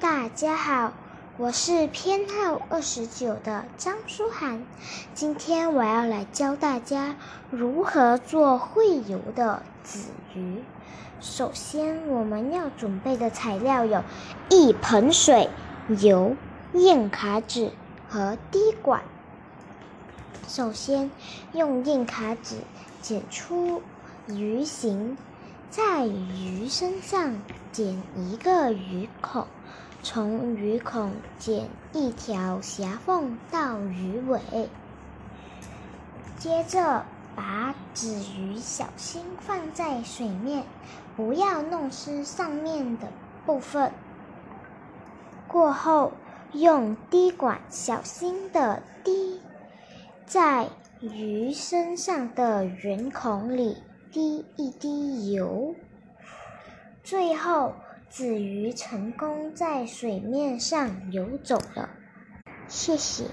大家好，我是编号二十九的张书涵。今天我要来教大家如何做会游的子鱼。首先，我们要准备的材料有一盆水、油、硬卡纸和滴管。首先，用硬卡纸剪出鱼形，在鱼身上剪一个鱼孔。从鱼孔剪一条狭缝到鱼尾，接着把纸鱼小心放在水面，不要弄湿上面的部分。过后用滴管小心的滴在鱼身上的圆孔里，滴一滴油，最后。子鱼成功在水面上游走了，谢谢。